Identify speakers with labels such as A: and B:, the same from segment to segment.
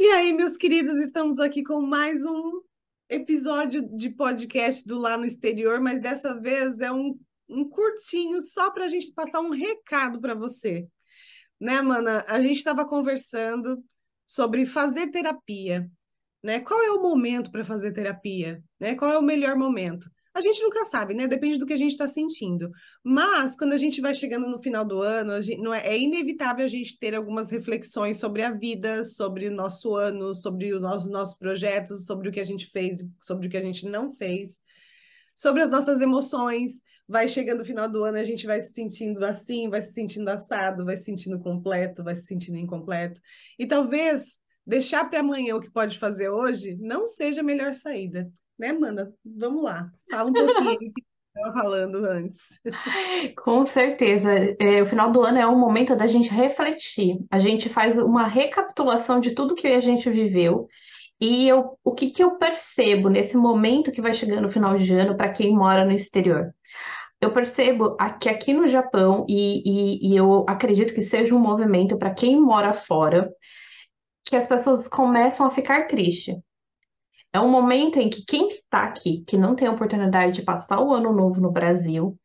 A: E aí, meus queridos, estamos aqui com mais um episódio de podcast do Lá no Exterior, mas dessa vez é um, um curtinho só para a gente passar um recado para você. Né, mana? A gente estava conversando sobre fazer terapia, né? Qual é o momento para fazer terapia? Né? Qual é o melhor momento? A gente nunca sabe, né? Depende do que a gente está sentindo. Mas quando a gente vai chegando no final do ano, gente, não é, é, inevitável a gente ter algumas reflexões sobre a vida, sobre o nosso ano, sobre os nossos, projetos, sobre o que a gente fez, sobre o que a gente não fez, sobre as nossas emoções. Vai chegando o final do ano, a gente vai se sentindo assim, vai se sentindo assado, vai se sentindo completo, vai se sentindo incompleto. E talvez deixar para amanhã o que pode fazer hoje não seja a melhor saída né, Amanda? Vamos lá, fala um pouquinho do que estava falando antes.
B: Com certeza. É, o final do ano é um momento da gente refletir. A gente faz uma recapitulação de tudo que a gente viveu. E eu, o que, que eu percebo nesse momento que vai chegando no final de ano para quem mora no exterior? Eu percebo que aqui no Japão, e, e, e eu acredito que seja um movimento para quem mora fora, que as pessoas começam a ficar tristes. É um momento em que quem está aqui, que não tem a oportunidade de passar o ano novo no Brasil,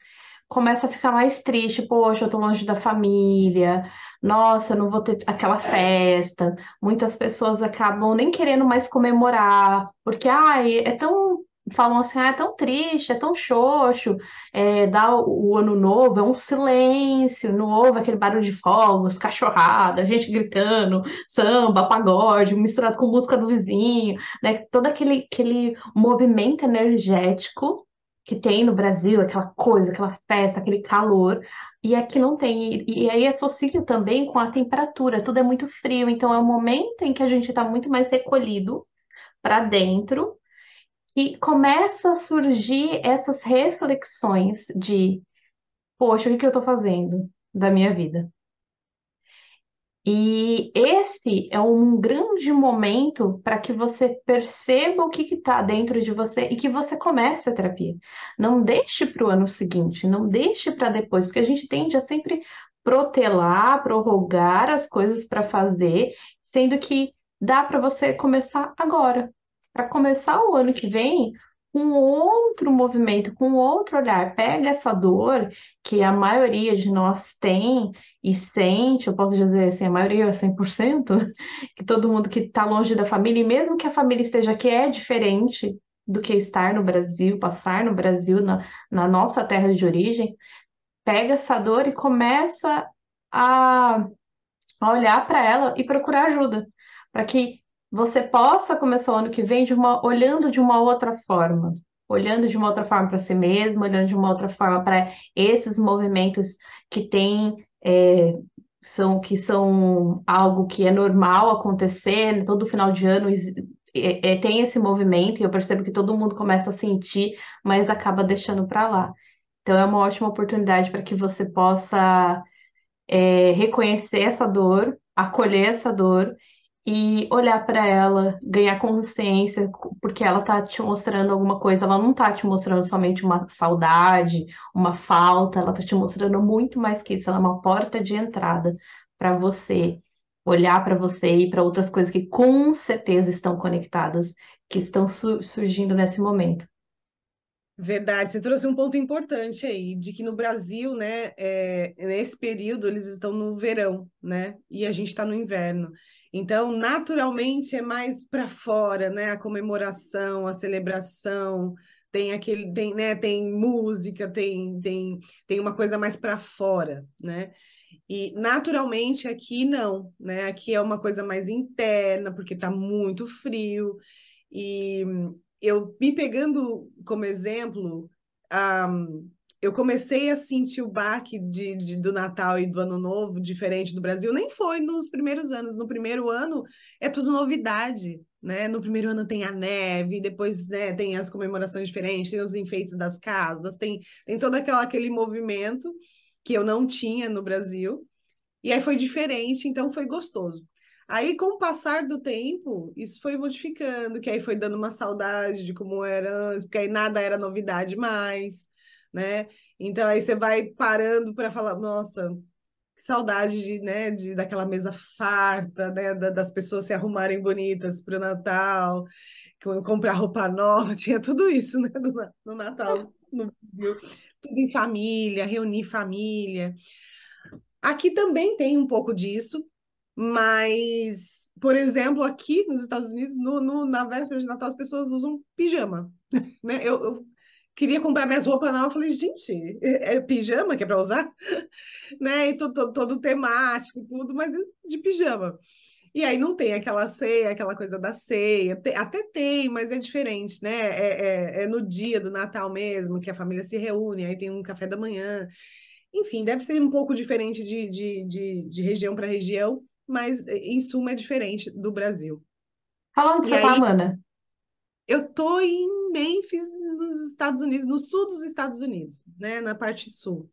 B: começa a ficar mais triste. Poxa, eu tô longe da família. Nossa, eu não vou ter aquela festa. Muitas pessoas acabam nem querendo mais comemorar, porque ai, é tão falam assim, ah, é tão triste, é tão xoxo, é, dá o, o, ano novo, é um silêncio, não houve aquele barulho de fogos, cachorrada, gente gritando, samba, pagode, misturado com música do vizinho, né? Todo aquele, aquele movimento energético que tem no Brasil, aquela coisa, aquela festa, aquele calor, e aqui não tem. E, e aí associa também com a temperatura, tudo é muito frio, então é um momento em que a gente está muito mais recolhido para dentro e começa a surgir essas reflexões de, poxa, o que que eu estou fazendo da minha vida? E esse é um grande momento para que você perceba o que está dentro de você e que você comece a terapia. Não deixe para o ano seguinte, não deixe para depois, porque a gente tende a sempre protelar, prorrogar as coisas para fazer, sendo que dá para você começar agora para começar o ano que vem com outro movimento, com outro olhar. Pega essa dor que a maioria de nós tem e sente, eu posso dizer assim, a maioria, 100%, que todo mundo que está longe da família, e mesmo que a família esteja aqui, é diferente do que estar no Brasil, passar no Brasil, na, na nossa terra de origem. Pega essa dor e começa a, a olhar para ela e procurar ajuda, para que você possa começar o ano que vem de uma, olhando de uma outra forma, olhando de uma outra forma para si mesmo, olhando de uma outra forma para esses movimentos que tem é, são que são algo que é normal acontecer né? todo final de ano é, é, tem esse movimento e eu percebo que todo mundo começa a sentir, mas acaba deixando para lá. Então é uma ótima oportunidade para que você possa é, reconhecer essa dor, acolher essa dor e olhar para ela, ganhar consciência, porque ela tá te mostrando alguma coisa, ela não tá te mostrando somente uma saudade, uma falta, ela tá te mostrando muito mais que isso, ela é uma porta de entrada para você olhar para você e para outras coisas que com certeza estão conectadas, que estão su surgindo nesse momento.
A: Verdade, você trouxe um ponto importante aí, de que no Brasil, né, é, nesse período eles estão no verão, né, e a gente está no inverno. Então, naturalmente, é mais para fora, né? A comemoração, a celebração, tem aquele, tem, né? Tem música, tem, tem, tem uma coisa mais para fora, né? E naturalmente aqui não, né? Aqui é uma coisa mais interna, porque está muito frio. E eu me pegando como exemplo, um, eu comecei a sentir o baque de, de, do Natal e do Ano Novo diferente do Brasil, nem foi nos primeiros anos. No primeiro ano é tudo novidade, né? No primeiro ano tem a neve, depois né, tem as comemorações diferentes, tem os enfeites das casas, tem, tem todo aquela, aquele movimento que eu não tinha no Brasil. E aí foi diferente, então foi gostoso. Aí, com o passar do tempo, isso foi modificando, que aí foi dando uma saudade de como era antes, porque aí nada era novidade mais né? Então aí você vai parando para falar, nossa, saudade de, né, de, daquela mesa farta, né, das pessoas se arrumarem bonitas para o Natal, comprar roupa nova, tinha tudo isso, né, no Natal no Brasil. Tudo em família, reunir família. Aqui também tem um pouco disso, mas, por exemplo, aqui nos Estados Unidos, no, no, na véspera de Natal, as pessoas usam pijama. Né? Eu, eu queria comprar minhas roupas novas, eu falei, gente, é, é pijama que é para usar? né? E todo, todo temático, tudo, mas de pijama. E aí não tem aquela ceia, aquela coisa da ceia. até tem, mas é diferente, né? É, é, é, no dia do Natal mesmo, que a família se reúne, aí tem um café da manhã. Enfim, deve ser um pouco diferente de, de, de, de região para região, mas em suma é diferente do Brasil.
B: Fala onde
A: e
B: você tá, Amanda?
A: Eu tô em Memphis, nos Estados Unidos, no sul dos Estados Unidos, né? Na parte sul.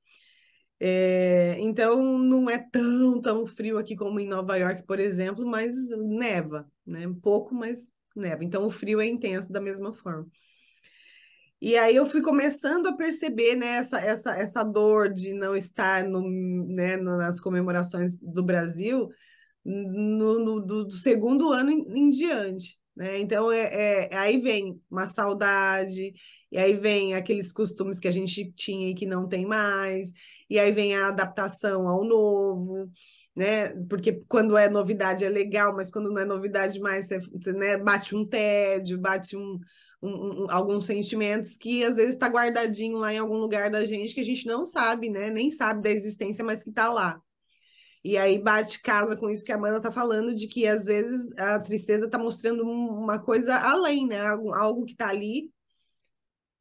A: É, então não é tão, tão frio aqui como em Nova York, por exemplo, mas neva, né? Um pouco, mas neva. Então o frio é intenso da mesma forma. E aí eu fui começando a perceber né, essa, essa, essa dor de não estar no, né, nas comemorações do Brasil no, no do, do, segundo ano em, em diante. Né? Então, é, é, aí vem uma saudade, e aí vem aqueles costumes que a gente tinha e que não tem mais, e aí vem a adaptação ao novo, né? Porque quando é novidade é legal, mas quando não é novidade mais, você, né, bate um tédio, bate um, um, um, alguns sentimentos que às vezes está guardadinho lá em algum lugar da gente que a gente não sabe, né? Nem sabe da existência, mas que está lá. E aí bate casa com isso que a Amanda está falando, de que às vezes a tristeza está mostrando uma coisa além, né? Algo, algo que está ali,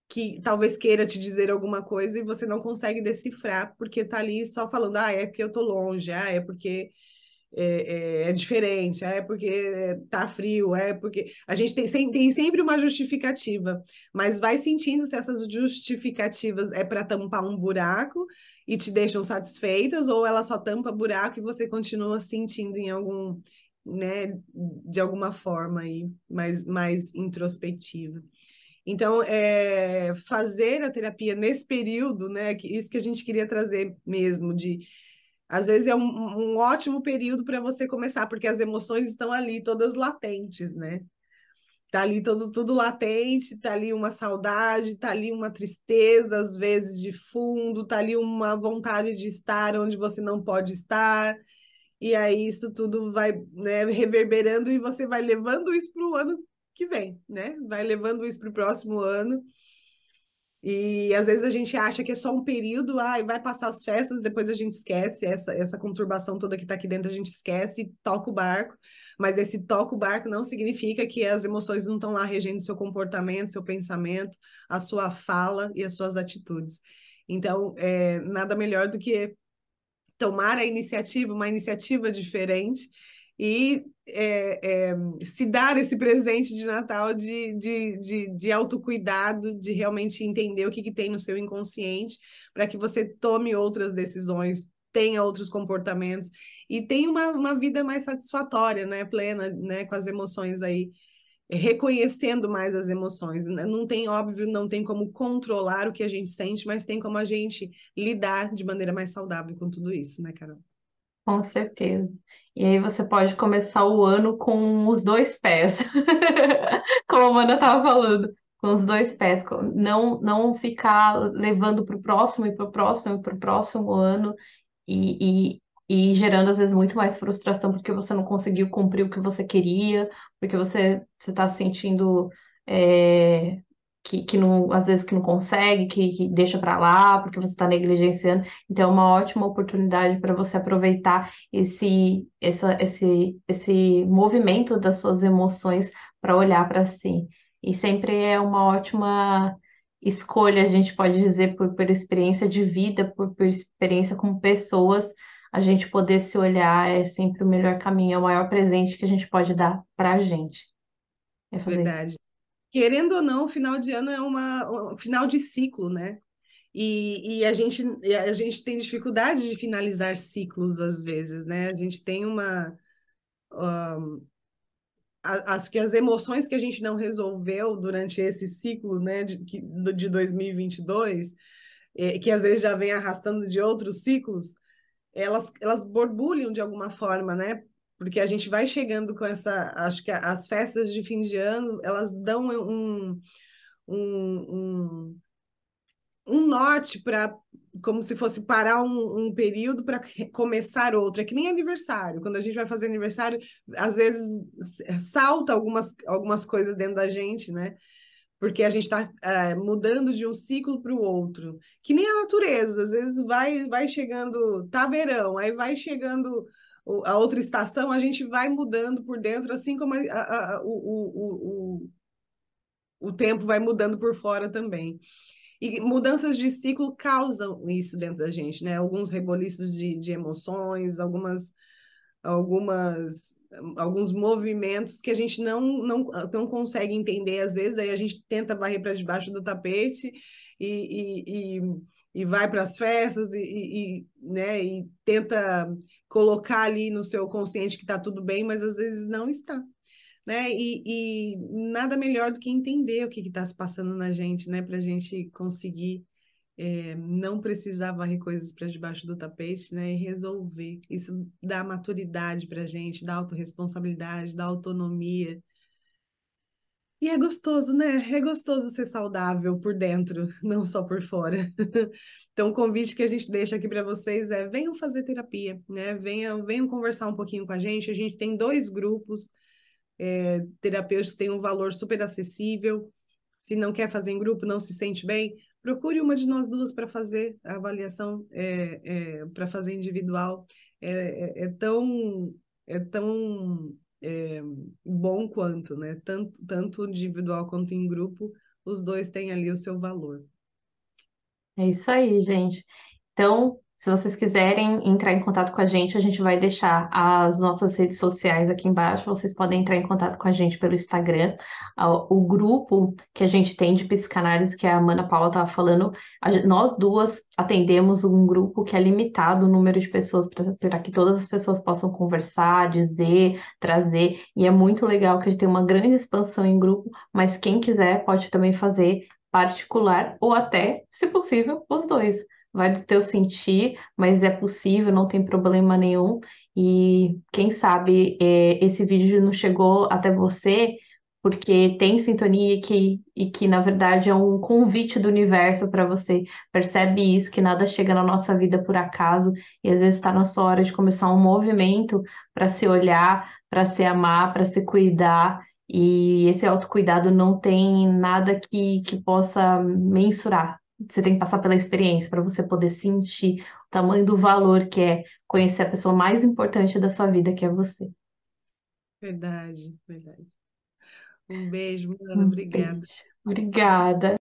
A: que talvez queira te dizer alguma coisa e você não consegue decifrar, porque está ali só falando, ah, é porque eu estou longe, ah, é porque é, é, é, diferente, ah, é porque tá frio, é porque a gente tem, tem sempre uma justificativa, mas vai sentindo se essas justificativas é para tampar um buraco e te deixam satisfeitas, ou ela só tampa buraco e você continua sentindo em algum, né, de alguma forma aí, mais, mais introspectiva. Então, é, fazer a terapia nesse período, né, que, isso que a gente queria trazer mesmo, de às vezes é um, um ótimo período para você começar, porque as emoções estão ali todas latentes, né? Tá ali todo, tudo latente, tá ali uma saudade, tá ali uma tristeza, às vezes de fundo, tá ali uma vontade de estar onde você não pode estar. E aí isso tudo vai né, reverberando e você vai levando isso para o ano que vem, né? Vai levando isso para o próximo ano. E às vezes a gente acha que é só um período, ah, vai passar as festas, depois a gente esquece essa, essa conturbação toda que está aqui dentro, a gente esquece e toca o barco. Mas esse toca o barco não significa que as emoções não estão lá regendo seu comportamento, seu pensamento, a sua fala e as suas atitudes. Então, é, nada melhor do que tomar a iniciativa, uma iniciativa diferente e é, é, se dar esse presente de Natal de, de, de, de autocuidado, de realmente entender o que, que tem no seu inconsciente, para que você tome outras decisões, tenha outros comportamentos e tenha uma, uma vida mais satisfatória, né? plena, né? com as emoções aí, reconhecendo mais as emoções. Não tem, óbvio, não tem como controlar o que a gente sente, mas tem como a gente lidar de maneira mais saudável com tudo isso, né, Carol?
B: Com certeza. E aí você pode começar o ano com os dois pés, como a Amanda estava falando, com os dois pés, não, não ficar levando para o próximo e para o próximo e para o próximo ano e, e, e gerando às vezes muito mais frustração porque você não conseguiu cumprir o que você queria, porque você está se sentindo é, que, que não, às vezes que não consegue, que, que deixa para lá, porque você está negligenciando. Então, é uma ótima oportunidade para você aproveitar esse, essa, esse, esse movimento das suas emoções para olhar para si. E sempre é uma ótima escolha, a gente pode dizer, por, por experiência de vida, por, por experiência com pessoas, a gente poder se olhar é sempre o melhor caminho, é o maior presente que a gente pode dar para a gente.
A: É Verdade querendo ou não, final de ano é uma um final de ciclo, né? E, e a, gente, a gente tem dificuldade de finalizar ciclos às vezes, né? A gente tem uma. Um, as que as emoções que a gente não resolveu durante esse ciclo, né, de, de 2022, é, que às vezes já vem arrastando de outros ciclos, elas, elas borbulham de alguma forma, né? Porque a gente vai chegando com essa. Acho que as festas de fim de ano, elas dão um, um, um, um norte para. Como se fosse parar um, um período para começar outro. É que nem aniversário. Quando a gente vai fazer aniversário, às vezes salta algumas, algumas coisas dentro da gente, né? porque a gente está é, mudando de um ciclo para o outro. Que nem a natureza, às vezes vai, vai chegando, tá verão, aí vai chegando a outra estação, a gente vai mudando por dentro, assim como a, a, a, o, o, o, o tempo vai mudando por fora também. E mudanças de ciclo causam isso dentro da gente, né? Alguns reboliços de, de emoções, algumas, algumas alguns movimentos que a gente não, não, não consegue entender às vezes, aí a gente tenta varrer para debaixo do tapete e, e, e, e vai para as festas e, e, né, e tenta colocar ali no seu consciente que está tudo bem, mas às vezes não está. Né? E, e nada melhor do que entender o que está se passando na gente, né? Para a gente conseguir é, não precisar varrer coisas para debaixo do tapete, né? E resolver. Isso dá maturidade para a gente, dá autorresponsabilidade, dá autonomia. E é gostoso, né? É gostoso ser saudável por dentro, não só por fora. Então, o convite que a gente deixa aqui para vocês é: venham fazer terapia, né? Venham, venham conversar um pouquinho com a gente. A gente tem dois grupos é, terapêuticos que têm um valor super acessível. Se não quer fazer em grupo, não se sente bem, procure uma de nós duas para fazer a avaliação, é, é, para fazer individual. É, é, é tão, é tão é, bom quanto, né? Tanto, tanto individual quanto em grupo, os dois têm ali o seu valor.
B: É isso aí, gente. Então, se vocês quiserem entrar em contato com a gente, a gente vai deixar as nossas redes sociais aqui embaixo. Vocês podem entrar em contato com a gente pelo Instagram. O grupo que a gente tem de psicanálise, que a Ana Paula estava falando, nós duas atendemos um grupo que é limitado o número de pessoas para que todas as pessoas possam conversar, dizer, trazer. E é muito legal que a gente tem uma grande expansão em grupo, mas quem quiser pode também fazer particular ou até, se possível, os dois vai do teu sentir, mas é possível, não tem problema nenhum. E quem sabe é, esse vídeo não chegou até você porque tem sintonia que, e que, na verdade, é um convite do universo para você. Percebe isso, que nada chega na nossa vida por acaso, e às vezes está na sua hora de começar um movimento para se olhar, para se amar, para se cuidar. E esse autocuidado não tem nada que, que possa mensurar, você tem que passar pela experiência para você poder sentir o tamanho do valor que é conhecer a pessoa mais importante da sua vida, que é você.
A: Verdade, verdade. Um beijo, Ana, um obrigada. Beijo.
B: Obrigada.